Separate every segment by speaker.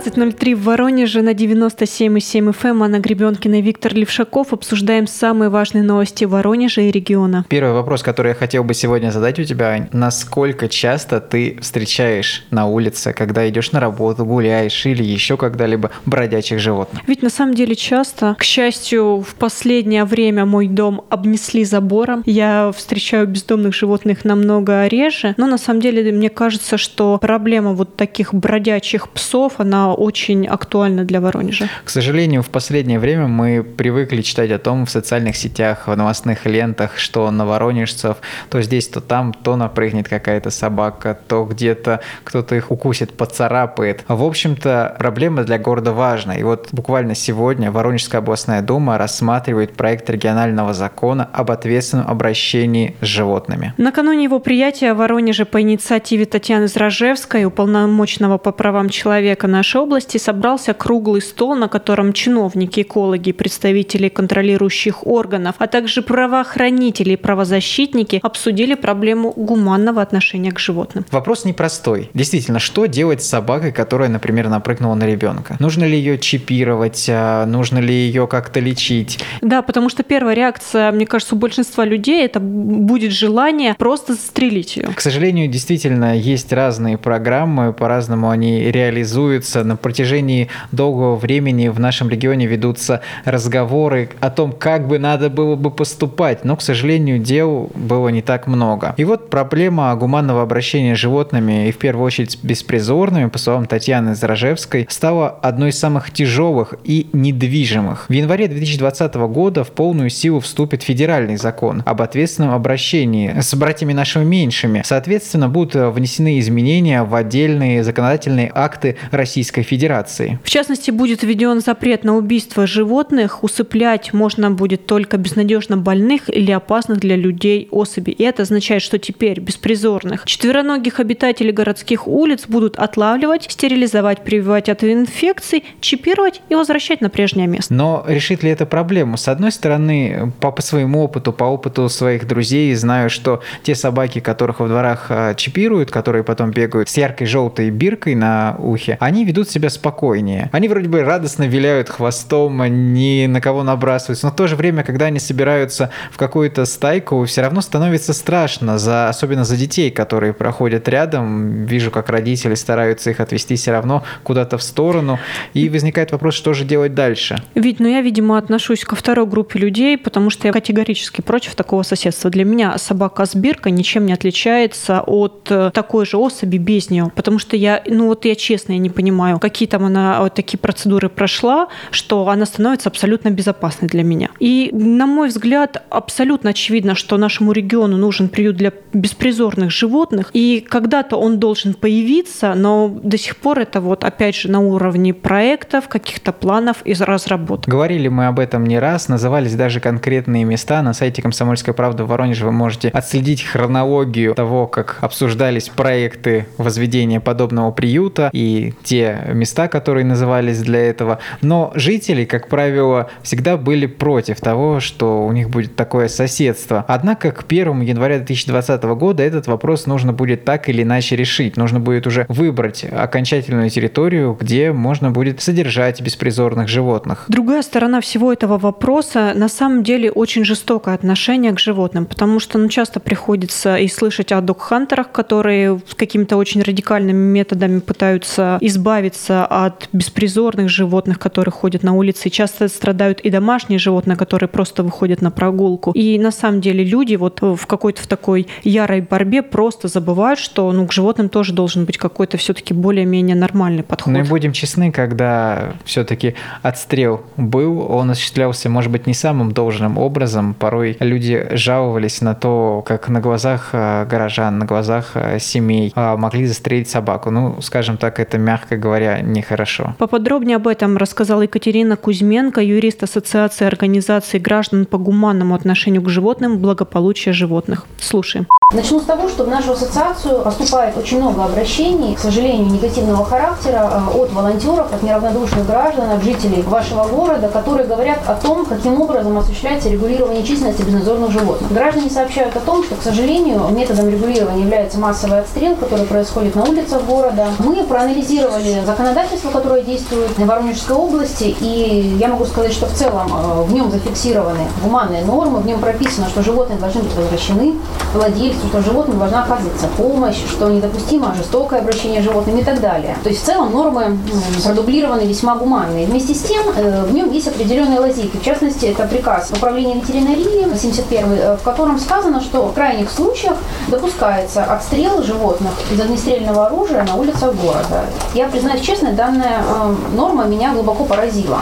Speaker 1: 17.03 в Воронеже на 97,7 FM. Анна Гребенкина и Виктор Левшаков. Обсуждаем самые важные новости Воронежа и региона.
Speaker 2: Первый вопрос, который я хотел бы сегодня задать у тебя, Ань. Насколько часто ты встречаешь на улице, когда идешь на работу, гуляешь или еще когда-либо бродячих животных?
Speaker 1: Ведь на самом деле часто, к счастью, в последнее время мой дом обнесли забором. Я встречаю бездомных животных намного реже, но на самом деле мне кажется, что проблема вот таких бродячих псов, она очень актуальна для Воронежа.
Speaker 2: К сожалению, в последнее время мы привыкли читать о том в социальных сетях, в новостных лентах, что на воронежцев то здесь, то там, то напрыгнет какая-то собака, то где-то кто-то их укусит, поцарапает. В общем-то, проблема для города важна. И вот буквально сегодня Воронежская областная дума рассматривает проект регионального закона об ответственном обращении с животными.
Speaker 1: Накануне его приятия в Воронеже по инициативе Татьяны Зражевской, уполномоченного по правам человека нашей области, собрался круглый стол, на котором чиновники, экологи, представители контролирующих органов, а также правоохранители и правозащитники обсудили проблему гуманного отношения к животным.
Speaker 2: Вопрос непростой. Действительно, что делать с собакой, которая, например, напрыгнула на ребенка? Нужно ли ее чипировать? А, нужно ли ее как-то лечить?
Speaker 1: Да, потому что первая реакция, мне кажется, у большинства людей это будет желание просто застрелить ее.
Speaker 2: К сожалению, действительно, есть разные программы, по-разному они реализуются. На протяжении долгого времени в нашем регионе ведутся разговоры о том, как бы надо было бы поступать, но, к сожалению, дел было не так много. И вот проблема гуманного обращения с животными, и в первую очередь беспризорными, по словам Татьяны Заражевской, стала одной из самых тяжелых и недвижимых. В январе 2020 года в полную силу вступит федеральный закон об ответственном обращении с братьями нашими меньшими. Соответственно, будут внесены изменения в отдельные законодательные акты Российской Федерации.
Speaker 1: В частности, будет введен запрет на убийство животных. Усыплять можно будет только безнадежно больных или опасных для людей особей. И это означает, что теперь беспризорных четвероногих обитателей городских улиц будут отлавливать, стерилизовать, прививать от инфекций, чипировать и возвращать на прежнее место.
Speaker 2: Но решит ли это проблему? С одной стороны, по, по своему опыту, по опыту своих друзей, знаю, что те собаки, которых во дворах а, чипируют, которые потом бегают с яркой желтой биркой на ухе, они ведут себя спокойнее. Они вроде бы радостно виляют хвостом, ни на кого набрасываются, но в то же время, когда они собираются в какую-то стайку, все равно становится страшно, за, особенно за детей, которые проходят рядом. Вижу, как родители стараются их отвести все равно куда-то в сторону. И возникает вопрос, что же делать дальше?
Speaker 1: Ведь, ну я, видимо, отношусь ко второй группе людей, потому что я категорически против такого соседства. Для меня собака с биркой ничем не отличается от э, такой же особи без нее. Потому что я, ну вот я честно, я не понимаю, какие там она вот такие процедуры прошла, что она становится абсолютно безопасной для меня. И, на мой взгляд, абсолютно очевидно, что нашему региону нужен приют для беспризорных животных. И когда-то он должен появиться, но до сих пор это вот опять же на уровне проектов, каких-то планов и разработок.
Speaker 2: Говорили мы об этом не раз, назывались даже конкретные места. На сайте «Комсомольской правды» в Воронеже вы можете отследить хронологию того, как обсуждались проекты возведения подобного приюта и те места, которые назывались для этого. Но жители, как правило, всегда были против того, что у них будет такое соседство. Однако к 1 января 2020 года этот вопрос нужно будет так или иначе решить. Нужно будет уже выбрать окончательную территорию, где можно будет содержать беспризорных животных.
Speaker 1: Другая сторона всего этого вопроса на самом деле очень жестокое отношение к животным, потому что ну, часто приходится и слышать о док-хантерах, которые какими-то очень радикальными методами пытаются избавиться от беспризорных животных, которые ходят на улице. Часто страдают и домашние животные, которые просто выходят на прогулку. И на самом деле люди вот в какой-то в такой ярой борьбе просто забывают, что ну, к животным тоже должен быть какой-то все-таки более-менее нормальный подход.
Speaker 2: Ну и будем честны, когда все-таки отстрел был, он осуществлялся, может быть, не самым должным образом. Порой люди жаловались на то, как на глазах э, горожан, на глазах э, семей э, могли застрелить собаку. Ну, скажем так, это, мягко говоря, нехорошо.
Speaker 1: Поподробнее об этом рассказала Екатерина Кузьменко, юрист Ассоциации организаций граждан по гуманному отношению к животным, благополучия животных. Слушаем.
Speaker 3: Начну с того, что в нашу ассоциацию поступает очень много обращений, к сожалению, негативного характера э, от волонтеров, от неравнодушных граждан, от жителей вашего города, которые говорят о том, каким образом осуществляется регулирование численности безнадзорных животных. Граждане сообщают о том, что, к сожалению, методом регулирования является массовый отстрел, который происходит на улицах города. Мы проанализировали законодательство, которое действует в Воронежской области, и я могу сказать, что в целом э, в нем зафиксированы гуманные нормы, в нем прописано, что животные должны быть возвращены владельцу, что животным должна оказываться помощь, что недопустимо жестокое обращение с животными и так далее. То есть в целом нормы продублированы весьма гуманные. Вместе с тем э, в нем есть определенные лазейки. В частности, это приказ управления ветеринарии 71, э, в котором сказано, что в крайних случаях допускается отстрел животных из огнестрельного оружия на улицах города. Я признаюсь честно, данная э, норма меня глубоко поразила.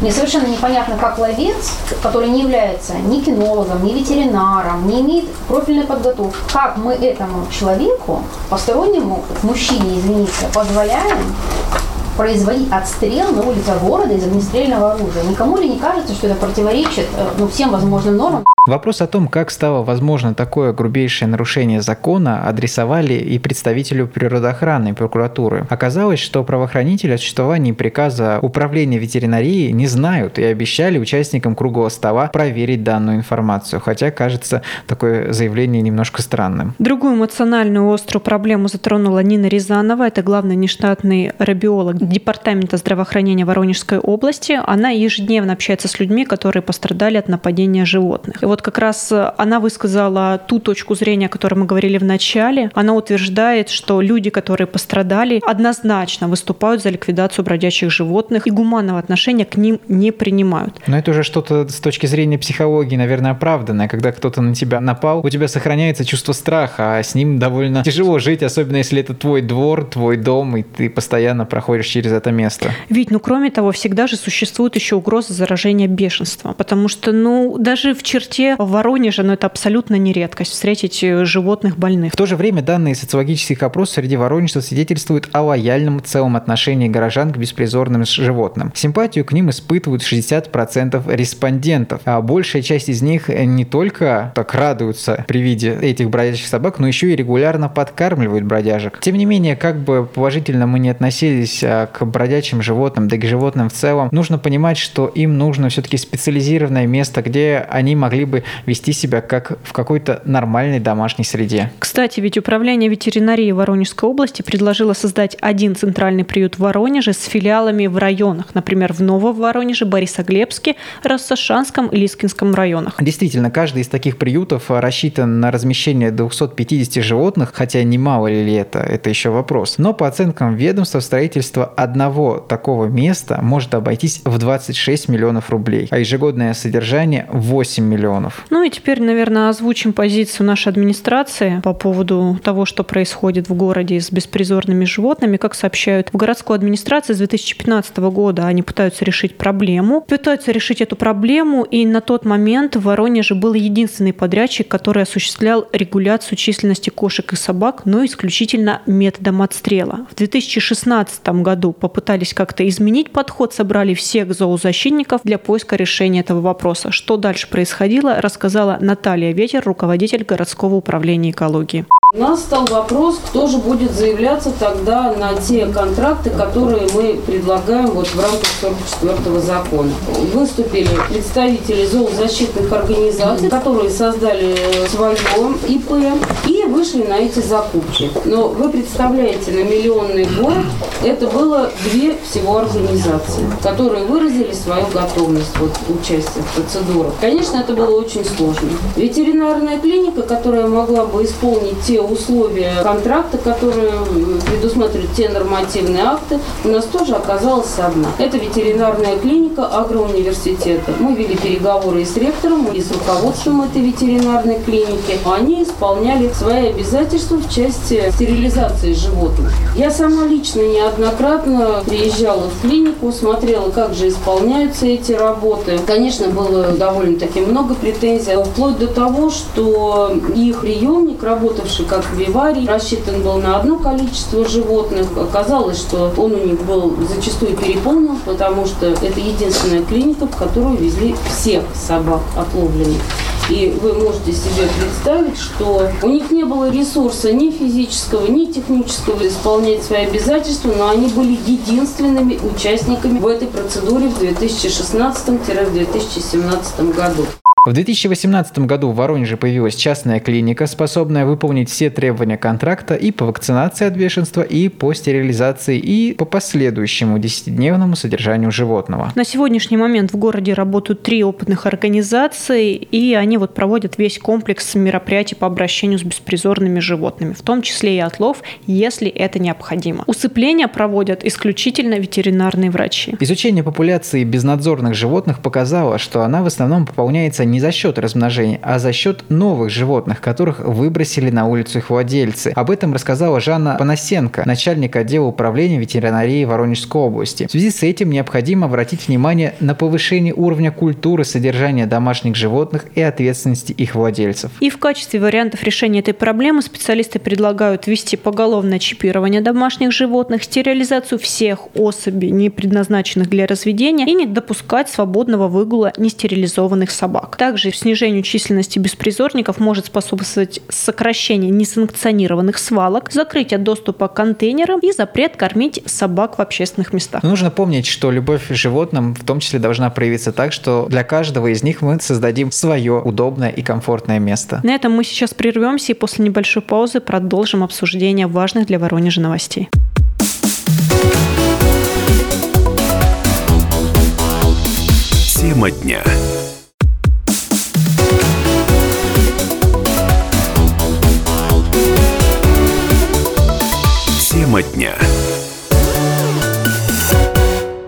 Speaker 3: Мне совершенно непонятно, как ловец, который не является ни кинологом, ни ветеринаром, не имеет профильной подготовки, как мы этому человеку, постороннему мужчине, извините, позволяем производить отстрел на улицах города из огнестрельного оружия. Никому ли не кажется, что это противоречит э, ну, всем возможным нормам?
Speaker 2: Вопрос о том, как стало возможно такое грубейшее нарушение закона, адресовали и представителю природоохранной прокуратуры. Оказалось, что правоохранители о существовании приказа управления ветеринарии не знают и обещали участникам круглого стола проверить данную информацию, хотя кажется такое заявление немножко странным.
Speaker 1: Другую эмоциональную острую проблему затронула Нина Рязанова, это главный нештатный рабиолог Департамента здравоохранения Воронежской области. Она ежедневно общается с людьми, которые пострадали от нападения животных. И вот как раз э, она высказала ту точку зрения, о которой мы говорили в начале. Она утверждает, что люди, которые пострадали, однозначно выступают за ликвидацию бродячих животных и гуманного отношения к ним не принимают.
Speaker 2: Но это уже что-то с точки зрения психологии, наверное, оправданное. Когда кто-то на тебя напал, у тебя сохраняется чувство страха, а с ним довольно тяжело жить, особенно если это твой двор, твой дом, и ты постоянно проходишь через это место.
Speaker 1: Ведь, ну, кроме того, всегда же существует еще угроза заражения бешенством, потому что, ну, даже в черте в Воронеже, но это абсолютно не редкость, встретить э, животных больных.
Speaker 2: В то же время данные социологических опросов среди воронежцев свидетельствуют о лояльном целом отношении горожан к беспризорным животным. Симпатию к ним испытывают 60% респондентов, а большая часть из них не только так радуются при виде этих бродячих собак, но еще и регулярно подкармливают бродяжек. Тем не менее, как бы положительно мы не относились а, к бродячим животным, да и к животным в целом, нужно понимать, что им нужно все-таки специализированное место, где они могли бы вести себя как в какой-то нормальной домашней среде.
Speaker 1: Кстати, ведь Управление ветеринарии Воронежской области предложило создать один центральный приют в Воронеже с филиалами в районах, например, в Новом Воронеже, Борисоглебске, Рассашанском и Лискинском районах.
Speaker 2: Действительно, каждый из таких приютов рассчитан на размещение 250 животных, хотя немало ли это, это еще вопрос. Но по оценкам ведомства строительство одного такого места может обойтись в 26 миллионов рублей, а ежегодное содержание 8 миллионов.
Speaker 1: Ну и теперь, наверное, озвучим позицию нашей администрации по поводу того, что происходит в городе с беспризорными животными. Как сообщают в городской администрации с 2015 года, они пытаются решить проблему. Пытаются решить эту проблему, и на тот момент в Воронеже был единственный подрядчик, который осуществлял регуляцию численности кошек и собак, но исключительно методом отстрела. В 2016 году году попытались как-то изменить подход, собрали всех зоозащитников для поиска решения этого вопроса. Что дальше происходило, рассказала Наталья Ветер, руководитель городского управления экологии.
Speaker 4: У нас стал вопрос, кто же будет заявляться тогда на те контракты, которые мы предлагаем вот в рамках 44 закона. Выступили представители зоозащитных организаций, которые создали свое ИП и вышли на эти закупки. Но вы представляете, на миллионный город это было две всего организации, которые выразили свою готовность вот, участия в процедурах. Конечно, это было очень сложно. Ветеринарная клиника, которая могла бы исполнить те условия контракта, которые предусматривают те нормативные акты, у нас тоже оказалась одна. Это ветеринарная клиника агроуниверситета. Мы вели переговоры и с ректором, и с руководством этой ветеринарной клиники. Они исполняли свои обязательства в части стерилизации животных. Я сама лично неоднократно приезжала в клинику, смотрела, как же исполняются эти работы. Конечно, было довольно-таки много претензий, вплоть до того, что их приемник, работавший как виварий, рассчитан был на одно количество животных. Оказалось, что он у них был зачастую переполнен, потому что это единственная клиника, в которую везли всех собак отловленных. И вы можете себе представить, что у них не было ресурса ни физического, ни технического исполнять свои обязательства, но они были единственными участниками в этой процедуре в 2016-2017 году.
Speaker 2: В 2018 году в Воронеже появилась частная клиника, способная выполнить все требования контракта и по вакцинации от бешенства, и по стерилизации, и по последующему 10-дневному содержанию животного.
Speaker 1: На сегодняшний момент в городе работают три опытных организации, и они вот проводят весь комплекс мероприятий по обращению с беспризорными животными, в том числе и отлов, если это необходимо. Усыпление проводят исключительно ветеринарные врачи.
Speaker 2: Изучение популяции безнадзорных животных показало, что она в основном пополняется не не за счет размножения, а за счет новых животных, которых выбросили на улицу их владельцы. Об этом рассказала Жанна Панасенко, начальник отдела управления ветеринарии Воронежской области. В связи с этим необходимо обратить внимание на повышение уровня культуры содержания домашних животных и ответственности их владельцев.
Speaker 1: И в качестве вариантов решения этой проблемы специалисты предлагают ввести поголовное чипирование домашних животных, стерилизацию всех особей, не предназначенных для разведения, и не допускать свободного выгула нестерилизованных собак. Также снижению численности беспризорников может способствовать сокращение несанкционированных свалок, закрытие доступа к контейнерам и запрет кормить собак в общественных местах.
Speaker 2: Нужно помнить, что любовь к животным в том числе должна проявиться так, что для каждого из них мы создадим свое удобное и комфортное место.
Speaker 1: На этом мы сейчас прервемся и после небольшой паузы продолжим обсуждение важных для Воронежа новостей.
Speaker 5: Тема дня. Тема дня.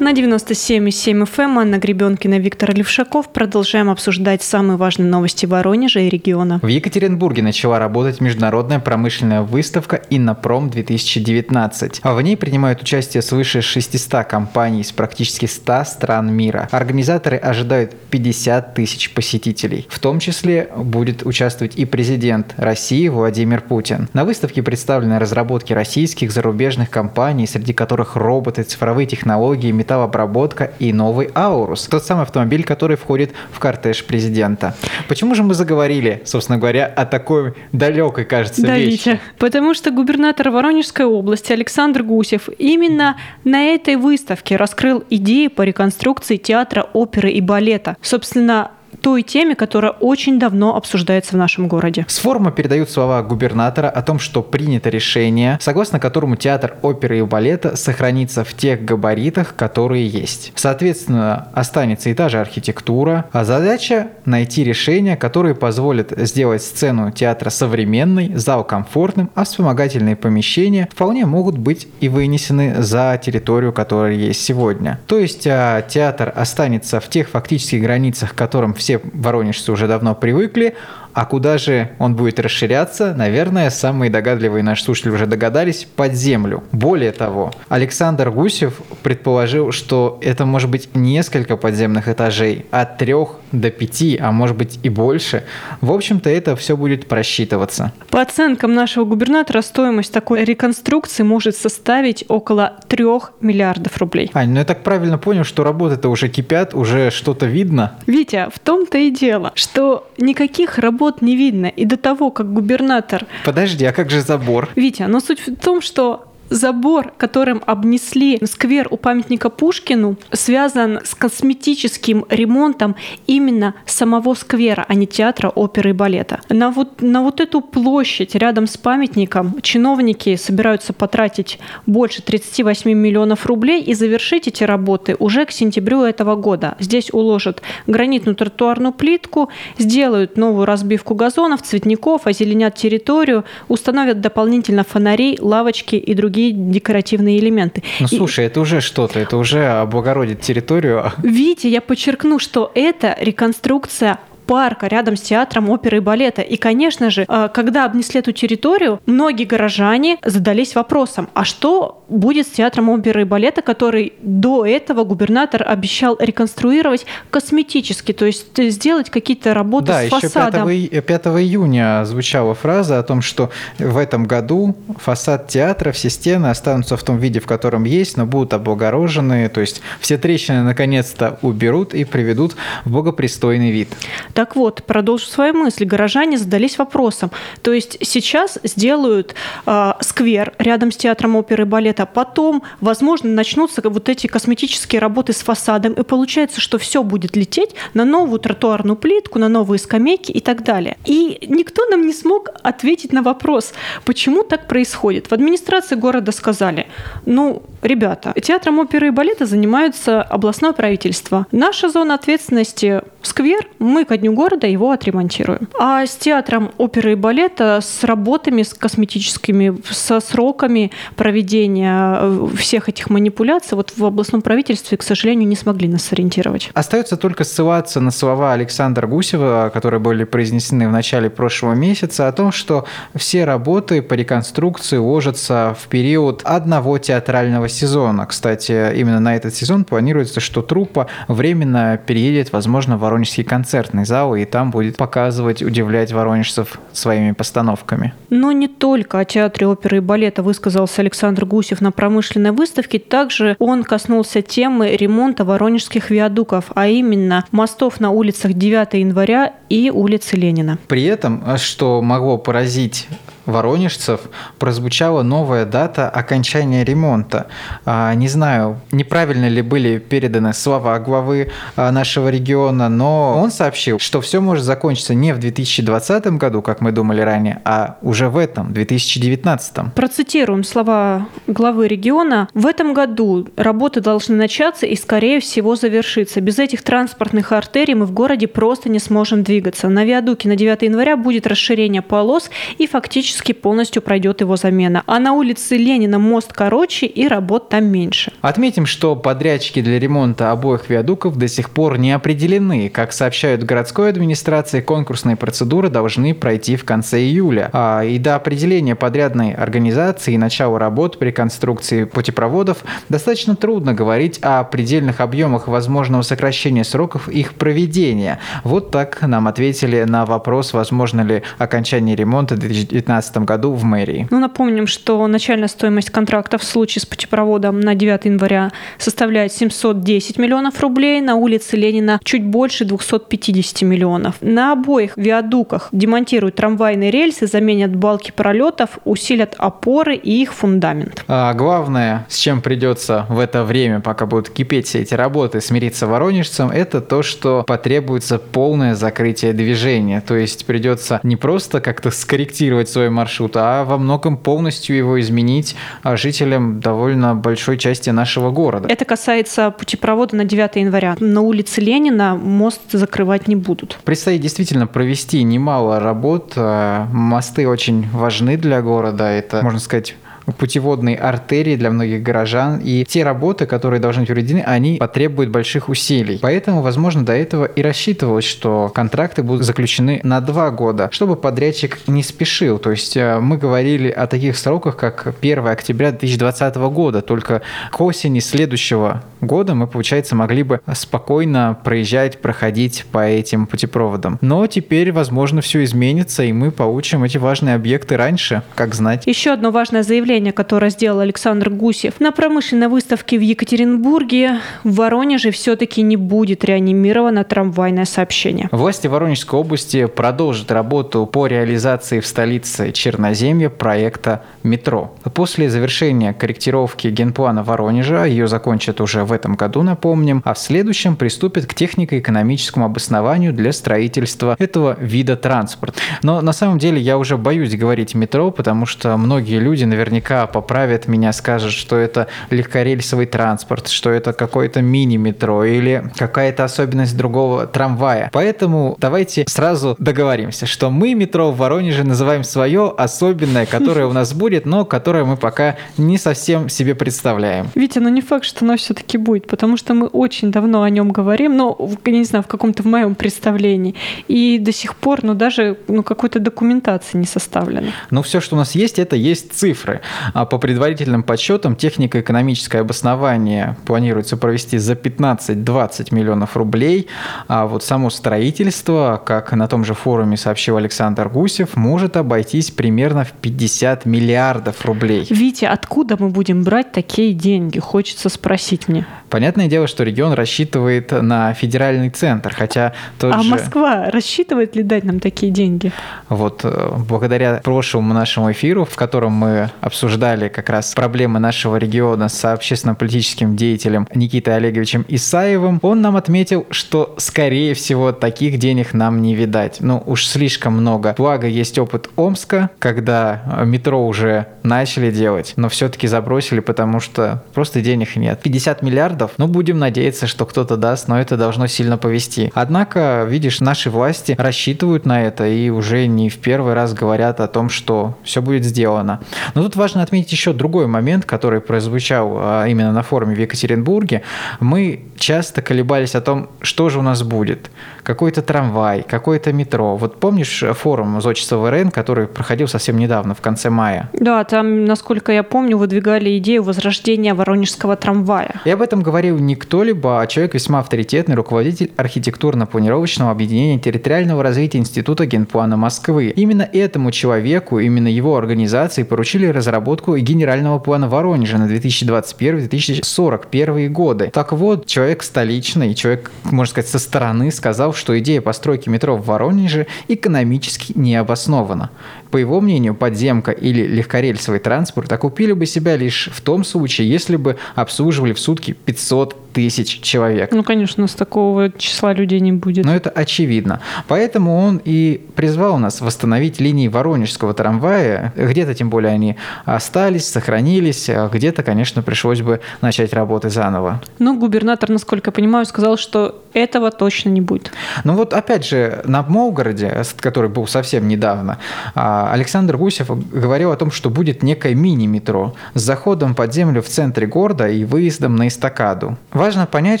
Speaker 1: На 97,7 FM Анна Гребенкина, Виктор Левшаков. Продолжаем обсуждать самые важные новости Воронежа и региона.
Speaker 2: В Екатеринбурге начала работать международная промышленная выставка «Иннопром-2019». А в ней принимают участие свыше 600 компаний из практически 100 стран мира. Организаторы ожидают 50 тысяч посетителей. В том числе будет участвовать и президент России Владимир Путин. На выставке представлены разработки российских зарубежных компаний, среди которых роботы, цифровые технологии, металл металлообработка и новый Аурус. Тот самый автомобиль, который входит в кортеж президента. Почему же мы заговорили, собственно говоря, о такой далекой, кажется,
Speaker 1: да,
Speaker 2: вещи?
Speaker 1: Витя, потому что губернатор Воронежской области Александр Гусев именно на этой выставке раскрыл идеи по реконструкции театра, оперы и балета. Собственно, той теме, которая очень давно обсуждается в нашем городе.
Speaker 2: С форума передают слова губернатора о том, что принято решение, согласно которому театр оперы и балета сохранится в тех габаритах, которые есть. Соответственно, останется и та же архитектура, а задача найти решения, которые позволят сделать сцену театра современной, зал комфортным, а вспомогательные помещения вполне могут быть и вынесены за территорию, которая есть сегодня. То есть а, театр останется в тех фактических границах, к которым все все воронежцы уже давно привыкли, а куда же он будет расширяться, наверное, самые догадливые наши слушатели уже догадались, под землю. Более того, Александр Гусев предположил, что это может быть несколько подземных этажей, от трех до пяти, а может быть и больше. В общем-то, это все будет просчитываться.
Speaker 1: По оценкам нашего губернатора, стоимость такой реконструкции может составить около трех миллиардов рублей.
Speaker 2: Ань, ну я так правильно понял, что работы-то уже кипят, уже что-то видно?
Speaker 1: Витя, в том-то и дело, что никаких работ не видно. И до того, как губернатор...
Speaker 2: Подожди, а как же забор?
Speaker 1: Витя, но суть в том, что забор, которым обнесли сквер у памятника Пушкину, связан с косметическим ремонтом именно самого сквера, а не театра, оперы и балета. На вот, на вот эту площадь рядом с памятником чиновники собираются потратить больше 38 миллионов рублей и завершить эти работы уже к сентябрю этого года. Здесь уложат гранитную тротуарную плитку, сделают новую разбивку газонов, цветников, озеленят территорию, установят дополнительно фонарей, лавочки и другие другие декоративные элементы.
Speaker 2: Ну, слушай, и... это уже что-то, это уже облагородит территорию.
Speaker 1: Витя, я подчеркну, что это реконструкция парка рядом с театром оперы и балета. И, конечно же, э, когда обнесли эту территорию, многие горожане задались вопросом, а что будет с театром оперы и балета, который до этого губернатор обещал реконструировать косметически, то есть сделать какие-то работы
Speaker 2: да,
Speaker 1: с фасадом.
Speaker 2: Да, еще 5, 5 июня звучала фраза о том, что в этом году фасад театра, все стены останутся в том виде, в котором есть, но будут облагорожены, то есть все трещины наконец-то уберут и приведут в богопристойный вид.
Speaker 1: Так вот, продолжу свою мысль. Горожане задались вопросом. То есть сейчас сделают э, сквер рядом с театром оперы и балета, потом, возможно, начнутся вот эти косметические работы с фасадом, и получается, что все будет лететь на новую тротуарную плитку, на новые скамейки и так далее. И никто нам не смог ответить на вопрос, почему так происходит. В администрации города сказали, ну, ребята, театром оперы и балета занимаются областное правительство. Наша зона ответственности – сквер, мы ко дню города его отремонтируем. А с театром оперы и балета, с работами, с косметическими, со сроками проведения э, всех этих манипуляций, вот в областном правительстве, к сожалению, не смогли нас сориентировать.
Speaker 2: Остается только ссылаться на слова Александра Гусева, которые были произнесены в начале прошлого месяца, о том, что все работы по реконструкции уложатся в период одного театрального сезона. Кстати, именно на этот сезон планируется, что труппа временно переедет, возможно, в Воронежский концертный зал, и там будет показывать, удивлять воронежцев своими постановками.
Speaker 1: Но не только о театре оперы и балета высказался Александр Гусев на промышленной выставке, также он коснулся темы ремонта воронежских виадуков, а именно мостов на улицах 9 января и улицы Ленина.
Speaker 2: При этом, что могло поразить воронежцев прозвучала новая дата окончания ремонта. А, не знаю, неправильно ли были переданы слова главы а, нашего региона, но он сообщил, что все может закончиться не в 2020 году, как мы думали ранее, а уже в этом, 2019.
Speaker 1: Процитируем слова главы региона. В этом году работы должны начаться и, скорее всего, завершиться. Без этих транспортных артерий мы в городе просто не сможем двигаться. На Виадуке на 9 января будет расширение полос и фактически практически полностью пройдет его замена. А на улице Ленина мост короче и работ там меньше.
Speaker 2: Отметим, что подрядчики для ремонта обоих виадуков до сих пор не определены. Как сообщают в городской администрации, конкурсные процедуры должны пройти в конце июля. А и до определения подрядной организации и начала работ при конструкции путепроводов достаточно трудно говорить о предельных объемах возможного сокращения сроков их проведения. Вот так нам ответили на вопрос, возможно ли окончание ремонта в 2019 2019 году в мэрии.
Speaker 1: Ну, напомним, что начальная стоимость контракта в случае с путепроводом на 9 января составляет 710 миллионов рублей, на улице Ленина чуть больше 250 миллионов. На обоих виадуках демонтируют трамвайные рельсы, заменят балки пролетов, усилят опоры и их фундамент.
Speaker 2: А главное, с чем придется в это время, пока будут кипеть все эти работы, смириться воронежцам, это то, что потребуется полное закрытие движения. То есть придется не просто как-то скорректировать свой маршрут, а во многом полностью его изменить а, жителям довольно большой части нашего города.
Speaker 1: Это касается путепровода на 9 января. На улице Ленина мост закрывать не будут.
Speaker 2: Предстоит действительно провести немало работ. А, мосты очень важны для города. Это, можно сказать, путеводной артерии для многих горожан, и те работы, которые должны быть проведены, они потребуют больших усилий. Поэтому, возможно, до этого и рассчитывалось, что контракты будут заключены на два года, чтобы подрядчик не спешил. То есть э, мы говорили о таких сроках, как 1 октября 2020 года, только к осени следующего года мы, получается, могли бы спокойно проезжать, проходить по этим путепроводам. Но теперь, возможно, все изменится, и мы получим эти важные объекты раньше, как знать.
Speaker 1: Еще одно важное заявление, которое сделал Александр Гусев. На промышленной выставке в Екатеринбурге в Воронеже все-таки не будет реанимировано трамвайное сообщение.
Speaker 2: Власти Воронежской области продолжат работу по реализации в столице Черноземья проекта метро. После завершения корректировки генплана Воронежа, ее закончат уже в этом году, напомним, а в следующем приступит к технико-экономическому обоснованию для строительства этого вида транспорта. Но на самом деле я уже боюсь говорить метро, потому что многие люди наверняка поправят меня, скажут, что это легкорельсовый транспорт, что это какое-то мини-метро или какая-то особенность другого трамвая. Поэтому давайте сразу договоримся, что мы метро в Воронеже называем свое особенное, которое у нас будет, но которое мы пока не совсем себе представляем.
Speaker 1: Витя, ну не факт, что оно все-таки будет, потому что мы очень давно о нем говорим, но, я не знаю, в каком-то в моем представлении. И до сих пор, ну, даже ну, какой-то документации не составлено.
Speaker 2: Но все, что у нас есть, это есть цифры. А по предварительным подсчетам, технико-экономическое обоснование планируется провести за 15-20 миллионов рублей, а вот само строительство, как на том же форуме сообщил Александр Гусев, может обойтись примерно в 50 миллиардов рублей.
Speaker 1: Витя, откуда мы будем брать такие деньги? Хочется спросить мне.
Speaker 2: Понятное дело, что регион рассчитывает на федеральный центр, хотя тот
Speaker 1: а
Speaker 2: же...
Speaker 1: Москва рассчитывает ли дать нам такие деньги?
Speaker 2: Вот э, благодаря прошлому нашему эфиру, в котором мы обсуждали как раз проблемы нашего региона с общественно-политическим деятелем Никитой Олеговичем Исаевым, он нам отметил, что, скорее всего, таких денег нам не видать. Ну, уж слишком много. Благо, есть опыт Омска, когда метро уже начали делать, но все-таки забросили, потому что просто денег нет. 50 миллиардов, ну, будем надеяться, что кто-то даст, но это должно сильно повести. Однако, видишь, наши власти рассчитывают на это и уже не в первый раз говорят о том, что все будет сделано. Но тут важно отметить еще другой момент, который прозвучал а, именно на форуме в Екатеринбурге. Мы часто колебались о том, что же у нас будет. Какой-то трамвай, какое-то метро. Вот помнишь форум Зодчества ВРН, который проходил совсем недавно, в конце мая?
Speaker 1: Да, там, насколько я помню, выдвигали идею возрождения воронежского трамвая.
Speaker 2: И об этом говорил не кто-либо, а человек весьма авторитетный, руководитель архитектурно-планировочного объединения территориального развития Института генплана Москвы. Именно этому человеку, именно его организации поручили разработку генерального плана Воронежа на 2021-2041 годы. Так вот, человек столичный, человек, можно сказать, со стороны сказал, что идея постройки метро в Воронеже экономически не обоснована. По его мнению, подземка или легкорельсовый транспорт окупили бы себя лишь в том случае, если бы обслуживали в сутки 500 тысяч человек.
Speaker 1: Ну, конечно, с такого числа людей не будет.
Speaker 2: Но это очевидно. Поэтому он и призвал нас восстановить линии воронежского трамвая. Где-то, тем более, они остались, сохранились, а где-то, конечно, пришлось бы начать работы заново.
Speaker 1: Но губернатор, насколько я понимаю, сказал, что этого точно не будет.
Speaker 2: Ну вот, опять же, на Молгороде, который был совсем недавно, а, Александр Гусев говорил о том, что будет некое мини-метро с заходом под землю в центре города и выездом на эстакаду. Важно понять,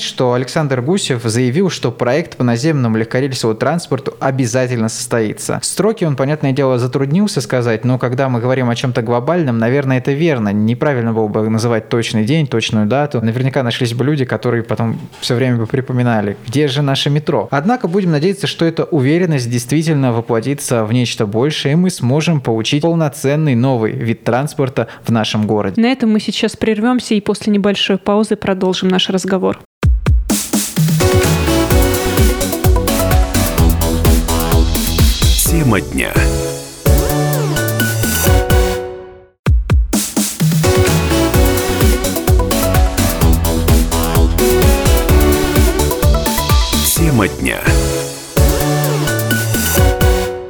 Speaker 2: что Александр Гусев заявил, что проект по наземному легкорельсовому транспорту обязательно состоится. Строки он, понятное дело, затруднился сказать, но когда мы говорим о чем-то глобальном, наверное, это верно. Неправильно было бы называть точный день, точную дату. Наверняка нашлись бы люди, которые потом все время бы припоминали, где же наше метро. Однако будем надеяться, что эта уверенность действительно воплотится в нечто большее, и мы сможем получить полноценный новый вид транспорта в нашем городе.
Speaker 1: На этом мы сейчас прервемся и после небольшой паузы продолжим наш разговор разговор.
Speaker 5: Тема дня. Тема дня.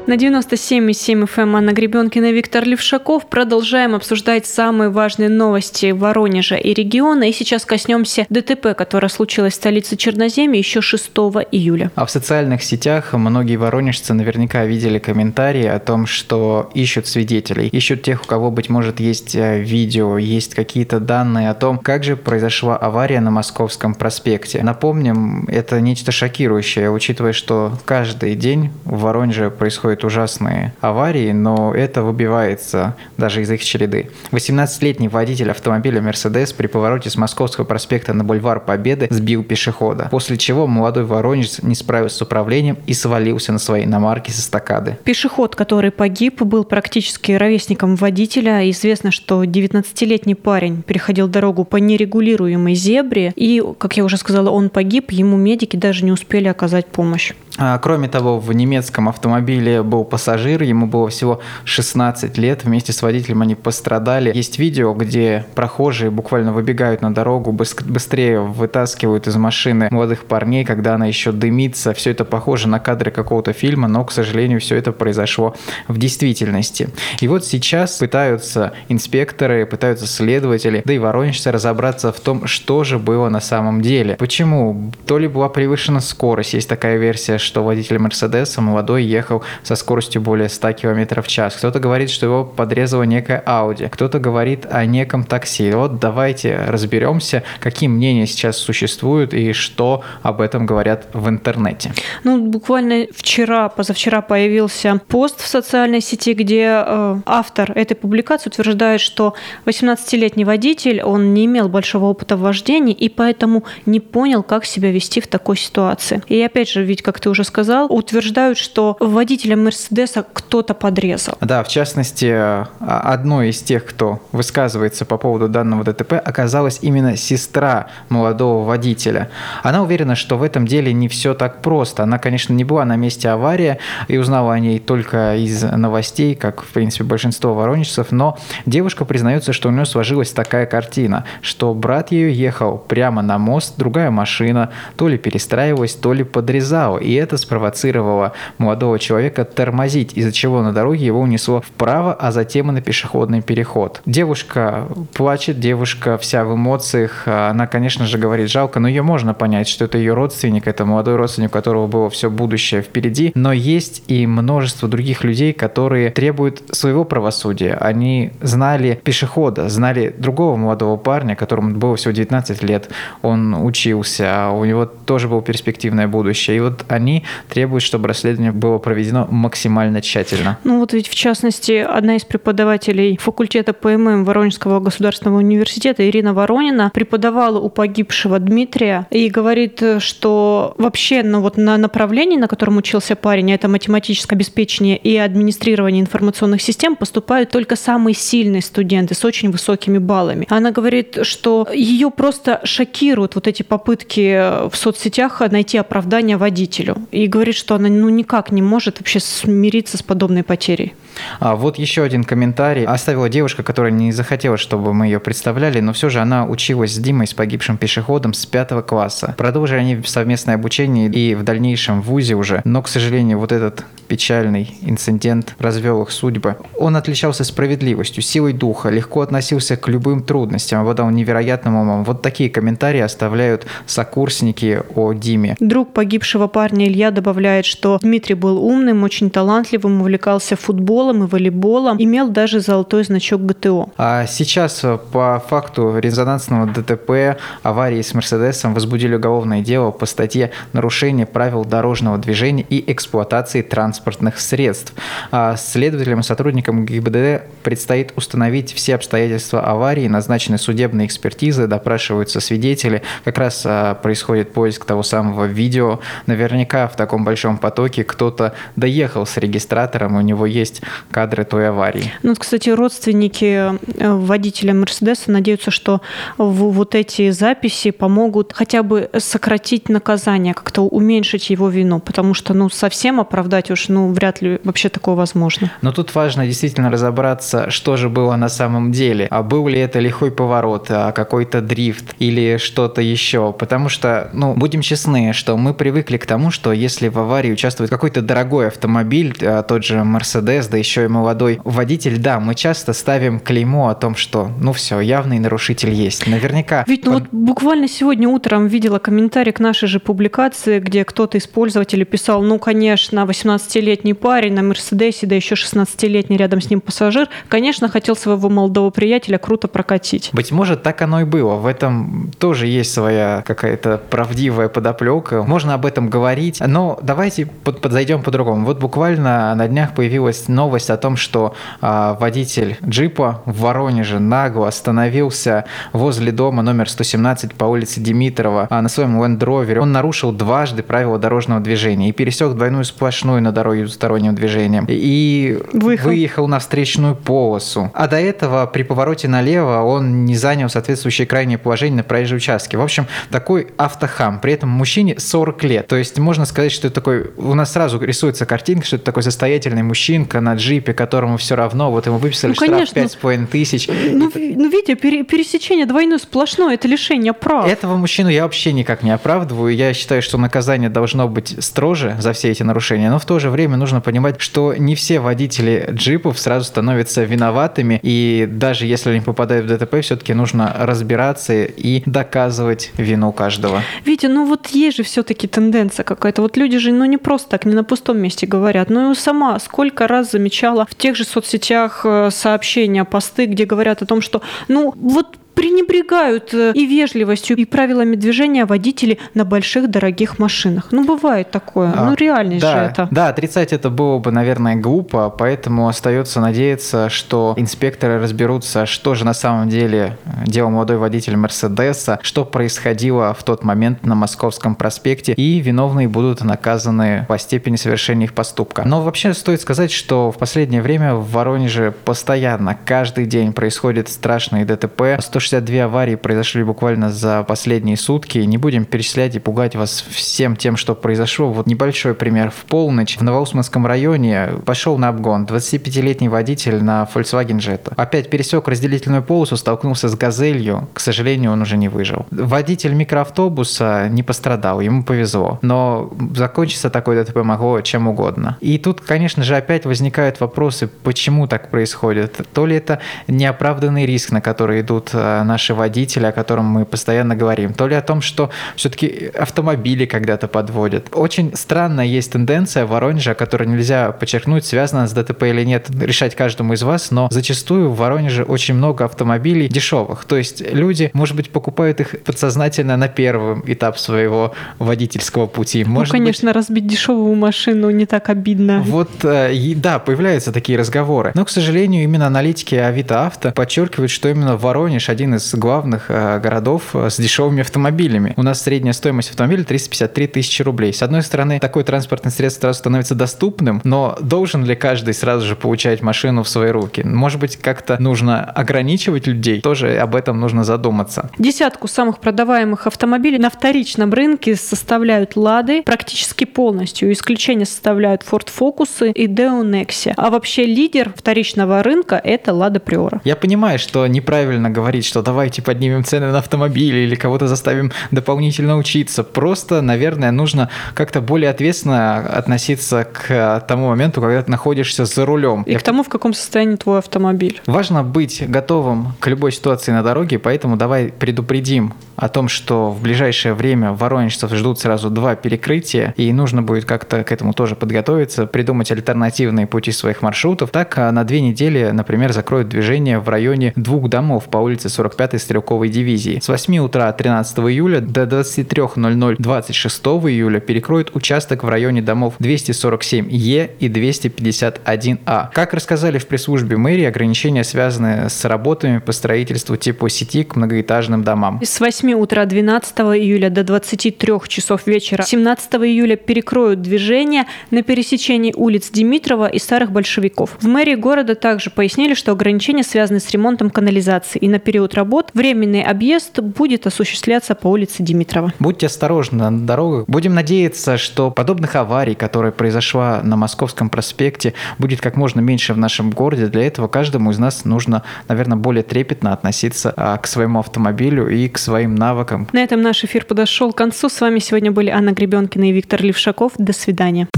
Speaker 1: На 97,7 FM Анна Гребенкина, Виктор Левшаков. Продолжаем обсуждать самые важные новости Воронежа и региона. И сейчас коснемся ДТП, которое случилось в столице Черноземья еще 6 июля.
Speaker 2: А в социальных сетях многие воронежцы наверняка видели комментарии о том, что ищут свидетелей, ищут тех, у кого, быть может, есть э, видео, есть какие-то данные о том, как же произошла авария на Московском проспекте. Напомним, это нечто шокирующее, учитывая, что каждый день в Воронеже происходит происходят ужасные аварии, но это выбивается даже из их череды. 18-летний водитель автомобиля «Мерседес» при повороте с Московского проспекта на бульвар Победы сбил пешехода, после чего молодой воронежец не справился с управлением и свалился на своей иномарке со стакады.
Speaker 1: Пешеход, который погиб, был практически ровесником водителя. Известно, что 19-летний парень переходил дорогу по нерегулируемой зебре, и, как я уже сказала, он погиб, ему медики даже не успели оказать помощь.
Speaker 2: А, кроме того, в немецком автомобиле был пассажир, ему было всего 16 лет, вместе с водителем они пострадали. Есть видео, где прохожие буквально выбегают на дорогу, быстрее вытаскивают из машины молодых парней, когда она еще дымится. Все это похоже на кадры какого-то фильма, но, к сожалению, все это произошло в действительности. И вот сейчас пытаются инспекторы, пытаются следователи, да и воронежцы разобраться в том, что же было на самом деле. Почему? То ли была превышена скорость, есть такая версия, что водитель Мерседеса молодой ехал со скоростью более 100 км в час. Кто-то говорит, что его подрезала некая Audi. Кто-то говорит о неком такси. Вот давайте разберемся, какие мнения сейчас существуют и что об этом говорят в интернете.
Speaker 1: Ну, буквально вчера, позавчера появился пост в социальной сети, где э, автор этой публикации утверждает, что 18-летний водитель, он не имел большого опыта в вождении и поэтому не понял, как себя вести в такой ситуации. И опять же, ведь, как ты уже сказал, утверждают, что водителя Мерседеса кто-то подрезал.
Speaker 2: Да, в частности, а, одной из тех, кто высказывается по поводу данного ДТП, оказалась именно сестра молодого водителя. Она уверена, что в этом деле не все так просто. Она, конечно, не была на месте аварии и узнала о ней только из новостей, как, в принципе, большинство воронежцев, но девушка признается, что у нее сложилась такая картина, что брат ее ехал прямо на мост, другая машина то ли перестраивалась, то ли подрезала, и это спровоцировало молодого человека тормозить, из-за чего на дороге его унесло вправо, а затем и на пешеходный переход. Девушка плачет, девушка вся в эмоциях, она, конечно же, говорит жалко, но ее можно понять, что это ее родственник, это молодой родственник, у которого было все будущее впереди, но есть и множество других людей, которые требуют своего правосудия. Они знали пешехода, знали другого молодого парня, которому было всего 19 лет, он учился, а у него тоже было перспективное будущее. И вот они требуют, чтобы расследование было проведено максимально тщательно.
Speaker 1: Ну вот ведь в частности одна из преподавателей факультета ПММ Воронежского государственного университета Ирина Воронина преподавала у погибшего Дмитрия и говорит, что вообще ну вот на направлении, на котором учился парень, это математическое обеспечение и администрирование информационных систем, поступают только самые сильные студенты с очень высокими баллами. Она говорит, что ее просто шокируют вот эти попытки в соцсетях найти оправдание водителю. И говорит, что она ну, никак не может вообще смириться с подобной потерей.
Speaker 2: А вот еще один комментарий. Оставила девушка, которая не захотела, чтобы мы ее представляли, но все же она училась с Димой, с погибшим пешеходом с пятого класса. Продолжили они совместное обучение и в дальнейшем в ВУЗе уже, но, к сожалению, вот этот печальный инцидент развел их судьбы. Он отличался справедливостью, силой духа, легко относился к любым трудностям, обладал невероятным умом. Вот такие комментарии оставляют сокурсники о Диме.
Speaker 1: Друг погибшего парня Илья добавляет, что Дмитрий был умным, очень талантливым, увлекался футболом и волейболом, имел даже золотой значок ГТО.
Speaker 2: А сейчас по факту резонансного ДТП аварии с Мерседесом возбудили уголовное дело по статье «Нарушение правил дорожного движения и эксплуатации транспортных средств». А следователям и сотрудникам ГИБДД предстоит установить все обстоятельства аварии, назначены судебные экспертизы, допрашиваются свидетели. Как раз а, происходит поиск того самого видео. Наверняка в таком большом потоке кто-то доехал с регистратором, у него есть кадры той аварии.
Speaker 1: Ну, кстати, родственники э, водителя Мерседеса надеются, что вот эти записи помогут хотя бы сократить наказание, как-то уменьшить его вину, потому что, ну, совсем оправдать уж, ну, вряд ли вообще такое возможно.
Speaker 2: Но тут важно действительно разобраться, что же было на самом деле. А был ли это лихой поворот, а какой-то дрифт или что-то еще. Потому что, ну, будем честны, что мы привыкли к тому, что если в аварии участвует какой-то дорогой автомобиль, а тот же Мерседес, да еще и молодой водитель, да, мы часто ставим клеймо о том, что, ну все, явный нарушитель есть. Наверняка...
Speaker 1: Ведь ну, вот буквально сегодня утром видела комментарий к нашей же публикации, где кто-то из пользователей писал, ну, конечно, 18-летний парень на Мерседесе, да еще 16-летний рядом с ним пассажир, конечно, хотел своего молодого приятеля круто прокатить.
Speaker 2: Быть может, так оно и было. В этом тоже есть своя какая-то правдивая подоплека. Можно об этом говорить, но давайте под, подзайдем по-другому. Вот буквально на днях появилась новость о том, что а, водитель джипа в Воронеже нагло остановился возле дома номер 117 по улице Димитрова а, на своем Land Rover. Он нарушил дважды правила дорожного движения и пересек двойную сплошную на дороге двусторонним движением и выехал. выехал на встречную полосу. А до этого при повороте налево он не занял соответствующее крайнее положение на проезжей участке. В общем, такой автохам. При этом мужчине 40 лет. То есть можно сказать, что это такой... У нас сразу рисуется картинка, что это такой состоятельный мужчинка на джипе, которому все равно. Вот ему выписали ну, штраф 5,5 тысяч.
Speaker 1: Ну, и... ну, видите, пересечение двойное сплошное – это лишение прав.
Speaker 2: Этого мужчину я вообще никак не оправдываю. Я считаю, что наказание должно быть строже за все эти нарушения. Но в то же время время нужно понимать, что не все водители джипов сразу становятся виноватыми, и даже если они попадают в ДТП, все-таки нужно разбираться и доказывать вину каждого.
Speaker 1: Витя, ну вот есть же все-таки тенденция какая-то. Вот люди же, ну не просто так, не на пустом месте говорят. Ну и сама сколько раз замечала в тех же соцсетях э, сообщения, посты, где говорят о том, что, ну вот пренебрегают э, и вежливостью, и правилами движения водители на больших дорогих машинах. Ну, бывает такое.
Speaker 2: А,
Speaker 1: ну, реальность
Speaker 2: да,
Speaker 1: же это.
Speaker 2: Да, отрицать это было бы, наверное, глупо, поэтому остается надеяться, что инспекторы разберутся, что же на самом деле делал молодой водитель Мерседеса, что происходило в тот момент на Московском проспекте, и виновные будут наказаны по степени совершения их поступка. Но вообще стоит сказать, что в последнее время в Воронеже постоянно, каждый день происходят страшные ДТП. 162 аварии произошли буквально за последние сутки. Не будем перечислять и пугать вас всем тем, что произошло. Вот небольшой пример. В полночь в Новоусманском районе пошел на обгон 25-летний водитель на Volkswagen Jetta. Опять пересек разделительную полосу, столкнулся с «Газелью». К сожалению, он уже не выжил. Водитель микроавтобуса не пострадал, ему повезло. Но закончиться такое ДТП могло чем угодно. И тут, конечно же, опять возникают вопросы, почему так происходит. То ли это неоправданный риск, на который идут э, наши водители, о котором мы постоянно говорим, то ли о том, что все-таки автомобили когда-то подводят. Очень странная есть тенденция в Воронеже, о которой нельзя подчеркнуть, связана с ДТП или нет, решать каждому из вас, но зачастую в Воронеже очень много автомобилей дешевых. То есть люди, может быть, покупают их подсознательно на первый этап своего водительского пути.
Speaker 1: Ну,
Speaker 2: Может
Speaker 1: ну, конечно,
Speaker 2: быть,
Speaker 1: разбить дешевую машину не так обидно.
Speaker 2: Вот, э, да, появляются такие разговоры. Но, к сожалению, именно аналитики Авито Авто подчеркивают, что именно Воронеж один из главных э, городов э, с дешевыми автомобилями. У нас средняя стоимость автомобиля 353 тысячи рублей. С одной стороны, такое транспортное средство сразу становится доступным, но должен ли каждый сразу же получать машину в свои руки? Может быть, как-то нужно ограничивать людей? Тоже об этом нужно задуматься.
Speaker 1: Десятку самых продаваемых автомобилей на вторичном рынке составляют Лады практически полностью. Исключение составляют Ford Focus и Deo Nexia. А вообще лидер вторичного рынка – это Лада Приора.
Speaker 2: Я понимаю, что неправильно говорить, что давайте поднимем цены на автомобили или кого-то заставим дополнительно учиться. Просто, наверное, нужно как-то более ответственно относиться к тому моменту, когда ты находишься за рулем.
Speaker 1: И Я... к тому, в каком состоянии твой автомобиль.
Speaker 2: Важно быть готовым к любой ситуации на дороге, поэтому давай предупредим о том, что в ближайшее время воронежцев ждут сразу два перекрытия, и нужно будет как-то к этому тоже подготовиться, придумать альтернативные пути своих маршрутов. Так, а на две недели, например, закроют движение в районе двух домов по улице 45-й стрелковой дивизии. С 8 утра 13 июля до 23.00 26 июля перекроют участок в районе домов 247Е и 251А. Как рассказали в пресс-службе мэрии, ограничения связаны с работами по строительству теплосети к многоэтажным домам.
Speaker 1: С 8 утра 12 июля до 23 часов вечера 17 июля перекроют движение на пересечении улиц Димитрова и Старых Большевиков. В мэрии города также пояснили, что ограничения связаны с ремонтом канализации и на период работ временный объезд будет осуществляться по улице Димитрова.
Speaker 2: Будьте осторожны на дорогах. Будем надеяться, что подобных аварий, которые произошла на Московском проспекте, будет как можно меньше в нашем городе. Для этого каждому из нас нужно, наверное, более трепетно относиться а, к своему автомобилю и к своим навыкам.
Speaker 1: На этом наш эфир подошел к концу. С вами сегодня были Анна Гребенкина и Виктор Левшаков. До свидания.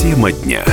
Speaker 5: Тема дня.